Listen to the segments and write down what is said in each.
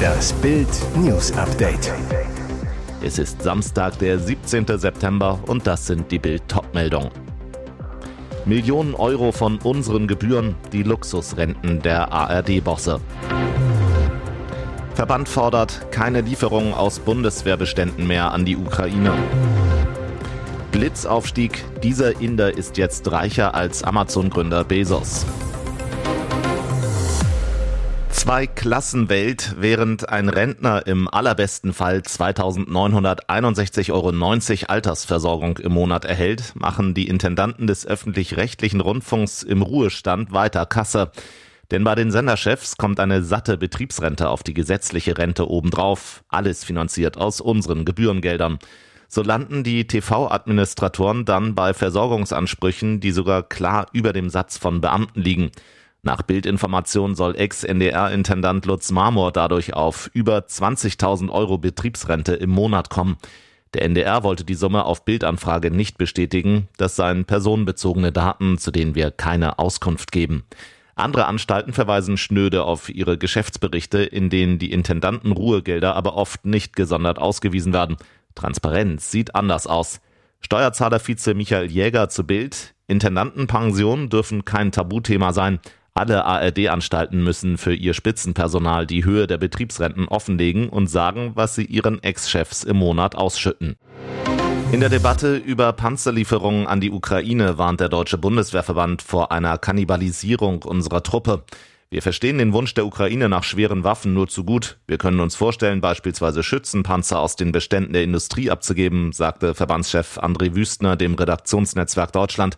Das Bild News Update. Es ist Samstag, der 17. September und das sind die Bild Topmeldungen. Millionen Euro von unseren Gebühren, die Luxusrenten der ARD-Bosse. Verband fordert keine Lieferungen aus Bundeswehrbeständen mehr an die Ukraine. Blitzaufstieg, dieser Inder ist jetzt reicher als Amazon-Gründer Bezos. Zwei Klassenwelt, während ein Rentner im allerbesten Fall 2.961,90 Euro Altersversorgung im Monat erhält, machen die Intendanten des öffentlich-rechtlichen Rundfunks im Ruhestand weiter Kasse. Denn bei den Senderchefs kommt eine satte Betriebsrente auf die gesetzliche Rente obendrauf, alles finanziert aus unseren Gebührengeldern. So landen die TV-Administratoren dann bei Versorgungsansprüchen, die sogar klar über dem Satz von Beamten liegen. Nach Bildinformation soll Ex-NDR-Intendant Lutz Marmor dadurch auf über 20.000 Euro Betriebsrente im Monat kommen. Der NDR wollte die Summe auf Bildanfrage nicht bestätigen. Das seien personenbezogene Daten, zu denen wir keine Auskunft geben. Andere Anstalten verweisen schnöde auf ihre Geschäftsberichte, in denen die Intendanten Ruhegelder aber oft nicht gesondert ausgewiesen werden. Transparenz sieht anders aus. Steuerzahler-Vize Michael Jäger zu Bild. Intendantenpensionen dürfen kein Tabuthema sein. Alle ARD-Anstalten müssen für ihr Spitzenpersonal die Höhe der Betriebsrenten offenlegen und sagen, was sie ihren Ex-Chefs im Monat ausschütten. In der Debatte über Panzerlieferungen an die Ukraine warnt der Deutsche Bundeswehrverband vor einer Kannibalisierung unserer Truppe. Wir verstehen den Wunsch der Ukraine nach schweren Waffen nur zu gut. Wir können uns vorstellen, beispielsweise Schützenpanzer aus den Beständen der Industrie abzugeben, sagte Verbandschef André Wüstner dem Redaktionsnetzwerk Deutschland.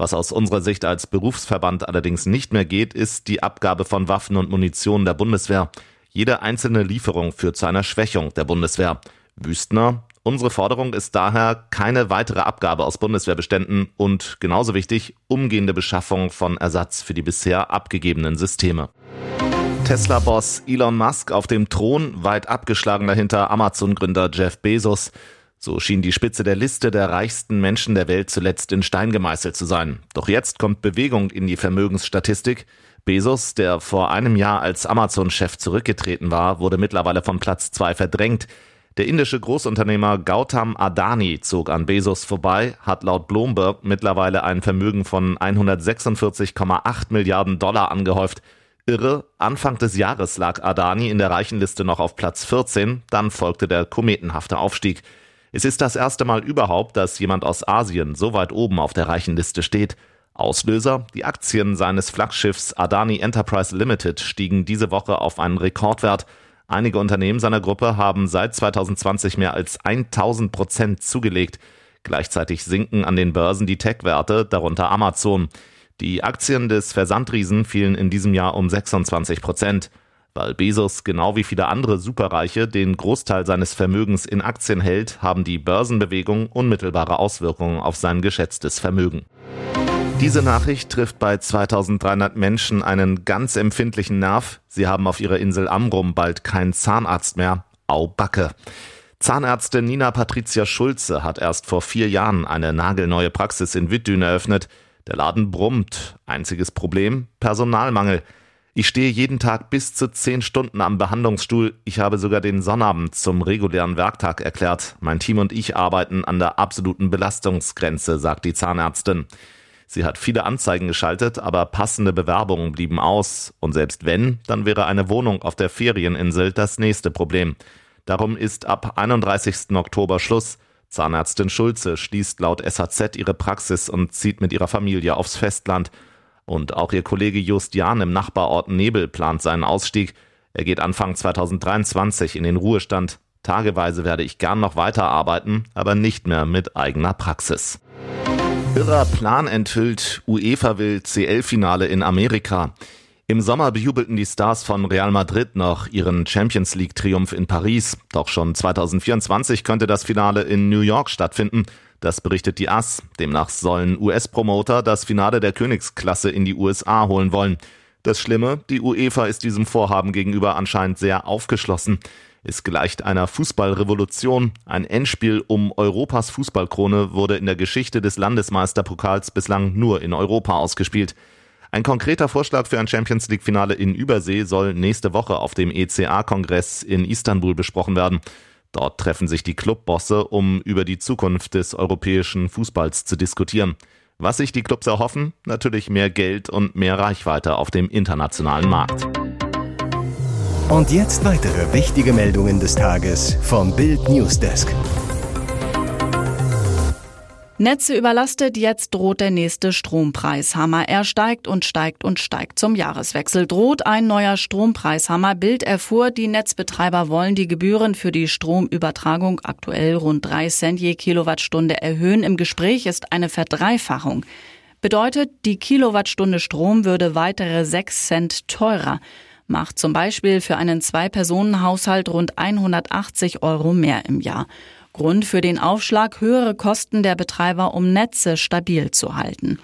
Was aus unserer Sicht als Berufsverband allerdings nicht mehr geht, ist die Abgabe von Waffen und Munition der Bundeswehr. Jede einzelne Lieferung führt zu einer Schwächung der Bundeswehr. Wüstner, unsere Forderung ist daher keine weitere Abgabe aus Bundeswehrbeständen und genauso wichtig, umgehende Beschaffung von Ersatz für die bisher abgegebenen Systeme. Tesla-Boss Elon Musk auf dem Thron, weit abgeschlagen dahinter Amazon-Gründer Jeff Bezos. So schien die Spitze der Liste der reichsten Menschen der Welt zuletzt in Stein gemeißelt zu sein. Doch jetzt kommt Bewegung in die Vermögensstatistik. Bezos, der vor einem Jahr als Amazon-Chef zurückgetreten war, wurde mittlerweile von Platz zwei verdrängt. Der indische Großunternehmer Gautam Adani zog an Bezos vorbei, hat laut Bloomberg mittlerweile ein Vermögen von 146,8 Milliarden Dollar angehäuft. Irre, Anfang des Jahres lag Adani in der Reichenliste noch auf Platz 14, dann folgte der kometenhafte Aufstieg. Es ist das erste Mal überhaupt, dass jemand aus Asien so weit oben auf der reichen Liste steht. Auslöser, die Aktien seines Flaggschiffs Adani Enterprise Limited stiegen diese Woche auf einen Rekordwert. Einige Unternehmen seiner Gruppe haben seit 2020 mehr als 1000 Prozent zugelegt. Gleichzeitig sinken an den Börsen die Tech-Werte, darunter Amazon. Die Aktien des Versandriesen fielen in diesem Jahr um 26 Prozent. Weil Bezos genau wie viele andere Superreiche den Großteil seines Vermögens in Aktien hält, haben die Börsenbewegungen unmittelbare Auswirkungen auf sein geschätztes Vermögen. Diese Nachricht trifft bei 2300 Menschen einen ganz empfindlichen Nerv. Sie haben auf ihrer Insel Amrum bald keinen Zahnarzt mehr. Au Backe. Zahnärztin Nina Patricia Schulze hat erst vor vier Jahren eine nagelneue Praxis in Wittdün eröffnet. Der Laden brummt. Einziges Problem? Personalmangel. Ich stehe jeden Tag bis zu zehn Stunden am Behandlungsstuhl. Ich habe sogar den Sonnabend zum regulären Werktag erklärt. Mein Team und ich arbeiten an der absoluten Belastungsgrenze, sagt die Zahnärztin. Sie hat viele Anzeigen geschaltet, aber passende Bewerbungen blieben aus. Und selbst wenn, dann wäre eine Wohnung auf der Ferieninsel das nächste Problem. Darum ist ab 31. Oktober Schluss. Zahnärztin Schulze schließt laut SAZ ihre Praxis und zieht mit ihrer Familie aufs Festland. Und auch ihr Kollege Just Jahn im Nachbarort Nebel plant seinen Ausstieg. Er geht Anfang 2023 in den Ruhestand. Tageweise werde ich gern noch weiterarbeiten, aber nicht mehr mit eigener Praxis. Irrer Plan enthüllt, UEFA will CL-Finale in Amerika. Im Sommer bejubelten die Stars von Real Madrid noch ihren Champions League-Triumph in Paris. Doch schon 2024 könnte das Finale in New York stattfinden. Das berichtet die AS. Demnach sollen US-Promoter das Finale der Königsklasse in die USA holen wollen. Das Schlimme, die UEFA ist diesem Vorhaben gegenüber anscheinend sehr aufgeschlossen. Es gleicht einer Fußballrevolution. Ein Endspiel um Europas Fußballkrone wurde in der Geschichte des Landesmeisterpokals bislang nur in Europa ausgespielt. Ein konkreter Vorschlag für ein Champions League Finale in Übersee soll nächste Woche auf dem ECA-Kongress in Istanbul besprochen werden. Dort treffen sich die Clubbosse, um über die Zukunft des europäischen Fußballs zu diskutieren. Was sich die Clubs erhoffen? Natürlich mehr Geld und mehr Reichweite auf dem internationalen Markt. Und jetzt weitere wichtige Meldungen des Tages vom Bild Newsdesk. Netze überlastet, jetzt droht der nächste Strompreishammer. Er steigt und steigt und steigt. Zum Jahreswechsel droht ein neuer Strompreishammer. Bild erfuhr, die Netzbetreiber wollen die Gebühren für die Stromübertragung aktuell rund drei Cent je Kilowattstunde erhöhen. Im Gespräch ist eine Verdreifachung. Bedeutet, die Kilowattstunde Strom würde weitere sechs Cent teurer. Macht zum Beispiel für einen Zwei-Personen-Haushalt rund 180 Euro mehr im Jahr. Grund für den Aufschlag höhere Kosten der Betreiber, um Netze stabil zu halten.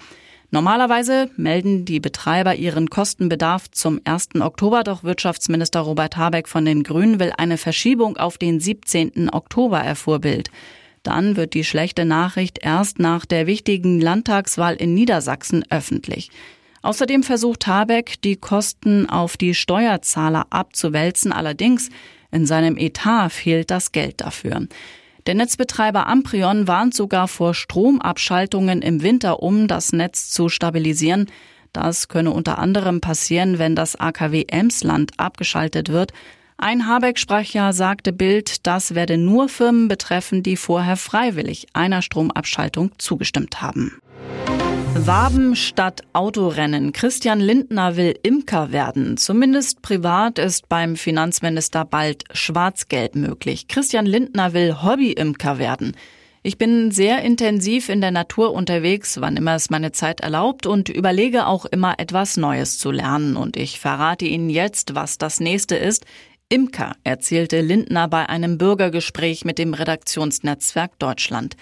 Normalerweise melden die Betreiber ihren Kostenbedarf zum 1. Oktober, doch Wirtschaftsminister Robert Habeck von den Grünen will eine Verschiebung auf den 17. Oktober, erfuhr Bild. Dann wird die schlechte Nachricht erst nach der wichtigen Landtagswahl in Niedersachsen öffentlich. Außerdem versucht Habeck, die Kosten auf die Steuerzahler abzuwälzen. Allerdings in seinem Etat fehlt das Geld dafür. Der Netzbetreiber Amprion warnt sogar vor Stromabschaltungen im Winter, um das Netz zu stabilisieren. Das könne unter anderem passieren, wenn das AKW Emsland abgeschaltet wird. Ein Habeck-Sprecher sagte Bild, das werde nur Firmen betreffen, die vorher freiwillig einer Stromabschaltung zugestimmt haben. Waben statt Autorennen. Christian Lindner will Imker werden. Zumindest privat ist beim Finanzminister bald Schwarzgeld möglich. Christian Lindner will Hobby-Imker werden. Ich bin sehr intensiv in der Natur unterwegs, wann immer es meine Zeit erlaubt und überlege auch immer etwas Neues zu lernen. Und ich verrate Ihnen jetzt, was das nächste ist. Imker, erzählte Lindner bei einem Bürgergespräch mit dem Redaktionsnetzwerk Deutschland.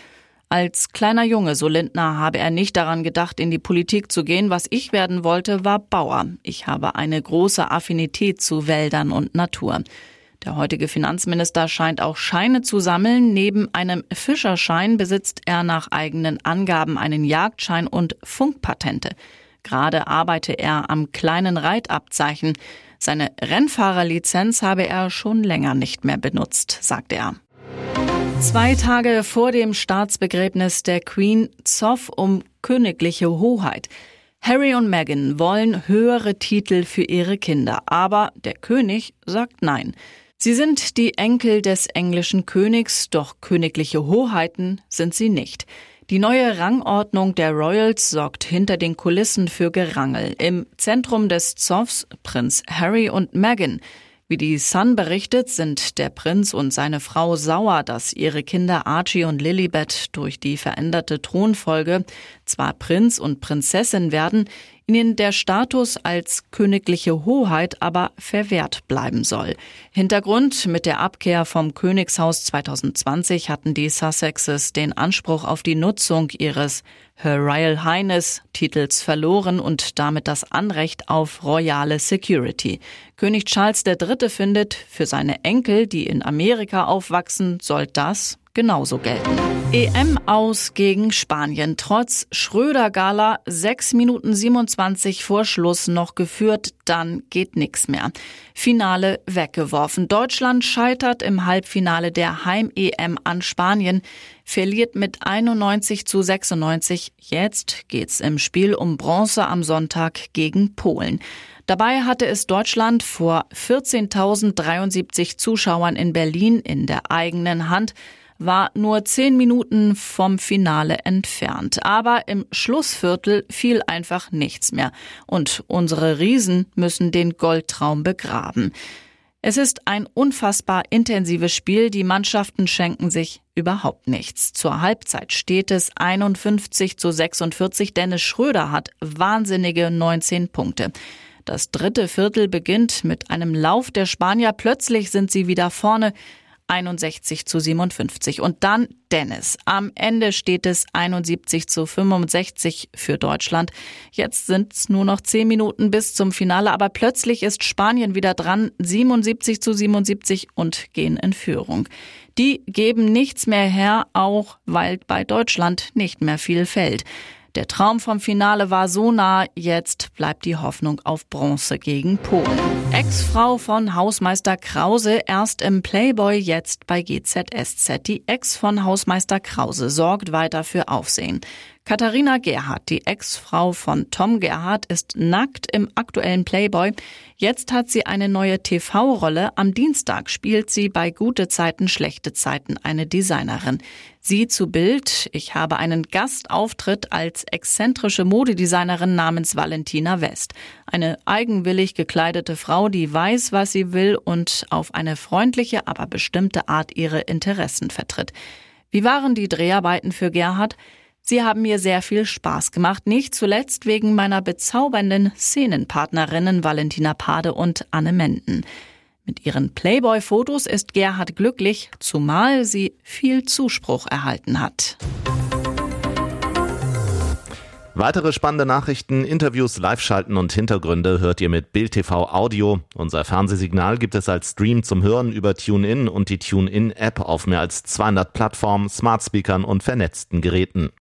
Als kleiner Junge, so Lindner, habe er nicht daran gedacht, in die Politik zu gehen. Was ich werden wollte, war Bauer. Ich habe eine große Affinität zu Wäldern und Natur. Der heutige Finanzminister scheint auch Scheine zu sammeln. Neben einem Fischerschein besitzt er nach eigenen Angaben einen Jagdschein und Funkpatente. Gerade arbeite er am kleinen Reitabzeichen. Seine Rennfahrerlizenz habe er schon länger nicht mehr benutzt, sagt er. Zwei Tage vor dem Staatsbegräbnis der Queen Zoff um königliche Hoheit. Harry und Meghan wollen höhere Titel für ihre Kinder, aber der König sagt nein. Sie sind die Enkel des englischen Königs, doch königliche Hoheiten sind sie nicht. Die neue Rangordnung der Royals sorgt hinter den Kulissen für Gerangel. Im Zentrum des Zoffs Prinz Harry und Meghan. Wie die Sun berichtet, sind der Prinz und seine Frau sauer, dass ihre Kinder Archie und Lilibet durch die veränderte Thronfolge zwar Prinz und Prinzessin werden, ihnen der Status als königliche Hoheit aber verwehrt bleiben soll. Hintergrund mit der Abkehr vom Königshaus 2020 hatten die Sussexes den Anspruch auf die Nutzung ihres Her Royal Highness Titels verloren und damit das Anrecht auf royale Security. König Charles III. findet, für seine Enkel, die in Amerika aufwachsen, soll das genauso gelten. EM aus gegen Spanien. Trotz Schröder-Gala 6 Minuten 27 vor Schluss noch geführt, dann geht nichts mehr. Finale weggeworfen. Deutschland scheitert im Halbfinale der Heim-EM an Spanien, verliert mit 91 zu 96. Jetzt geht's im Spiel um Bronze am Sonntag gegen Polen. Dabei hatte es Deutschland vor 14.073 Zuschauern in Berlin in der eigenen Hand war nur zehn Minuten vom Finale entfernt. Aber im Schlussviertel fiel einfach nichts mehr. Und unsere Riesen müssen den Goldtraum begraben. Es ist ein unfassbar intensives Spiel. Die Mannschaften schenken sich überhaupt nichts. Zur Halbzeit steht es 51 zu 46. Dennis Schröder hat wahnsinnige 19 Punkte. Das dritte Viertel beginnt mit einem Lauf der Spanier. Plötzlich sind sie wieder vorne. 61 zu 57. Und dann Dennis. Am Ende steht es 71 zu 65 für Deutschland. Jetzt sind es nur noch 10 Minuten bis zum Finale, aber plötzlich ist Spanien wieder dran, 77 zu 77 und gehen in Führung. Die geben nichts mehr her, auch weil bei Deutschland nicht mehr viel fällt. Der Traum vom Finale war so nah, jetzt bleibt die Hoffnung auf Bronze gegen Polen. Ex-Frau von Hausmeister Krause, erst im Playboy, jetzt bei GZSZ. Die Ex von Hausmeister Krause sorgt weiter für Aufsehen. Katharina Gerhardt, die Ex-Frau von Tom Gerhardt, ist nackt im aktuellen Playboy. Jetzt hat sie eine neue TV-Rolle. Am Dienstag spielt sie bei Gute Zeiten, schlechte Zeiten eine Designerin. Sie zu Bild, ich habe einen Gastauftritt als exzentrische Modedesignerin namens Valentina West. Eine eigenwillig gekleidete Frau, die weiß, was sie will und auf eine freundliche, aber bestimmte Art ihre Interessen vertritt. Wie waren die Dreharbeiten für Gerhard? Sie haben mir sehr viel Spaß gemacht, nicht zuletzt wegen meiner bezaubernden Szenenpartnerinnen Valentina Pade und Anne Menden. Mit ihren Playboy-Fotos ist Gerhard glücklich, zumal sie viel Zuspruch erhalten hat. Weitere spannende Nachrichten, Interviews, Live-Schalten und Hintergründe hört ihr mit Bild TV Audio. Unser Fernsehsignal gibt es als Stream zum Hören über TuneIn und die TuneIn-App auf mehr als 200 Plattformen, Smartspeakern und vernetzten Geräten.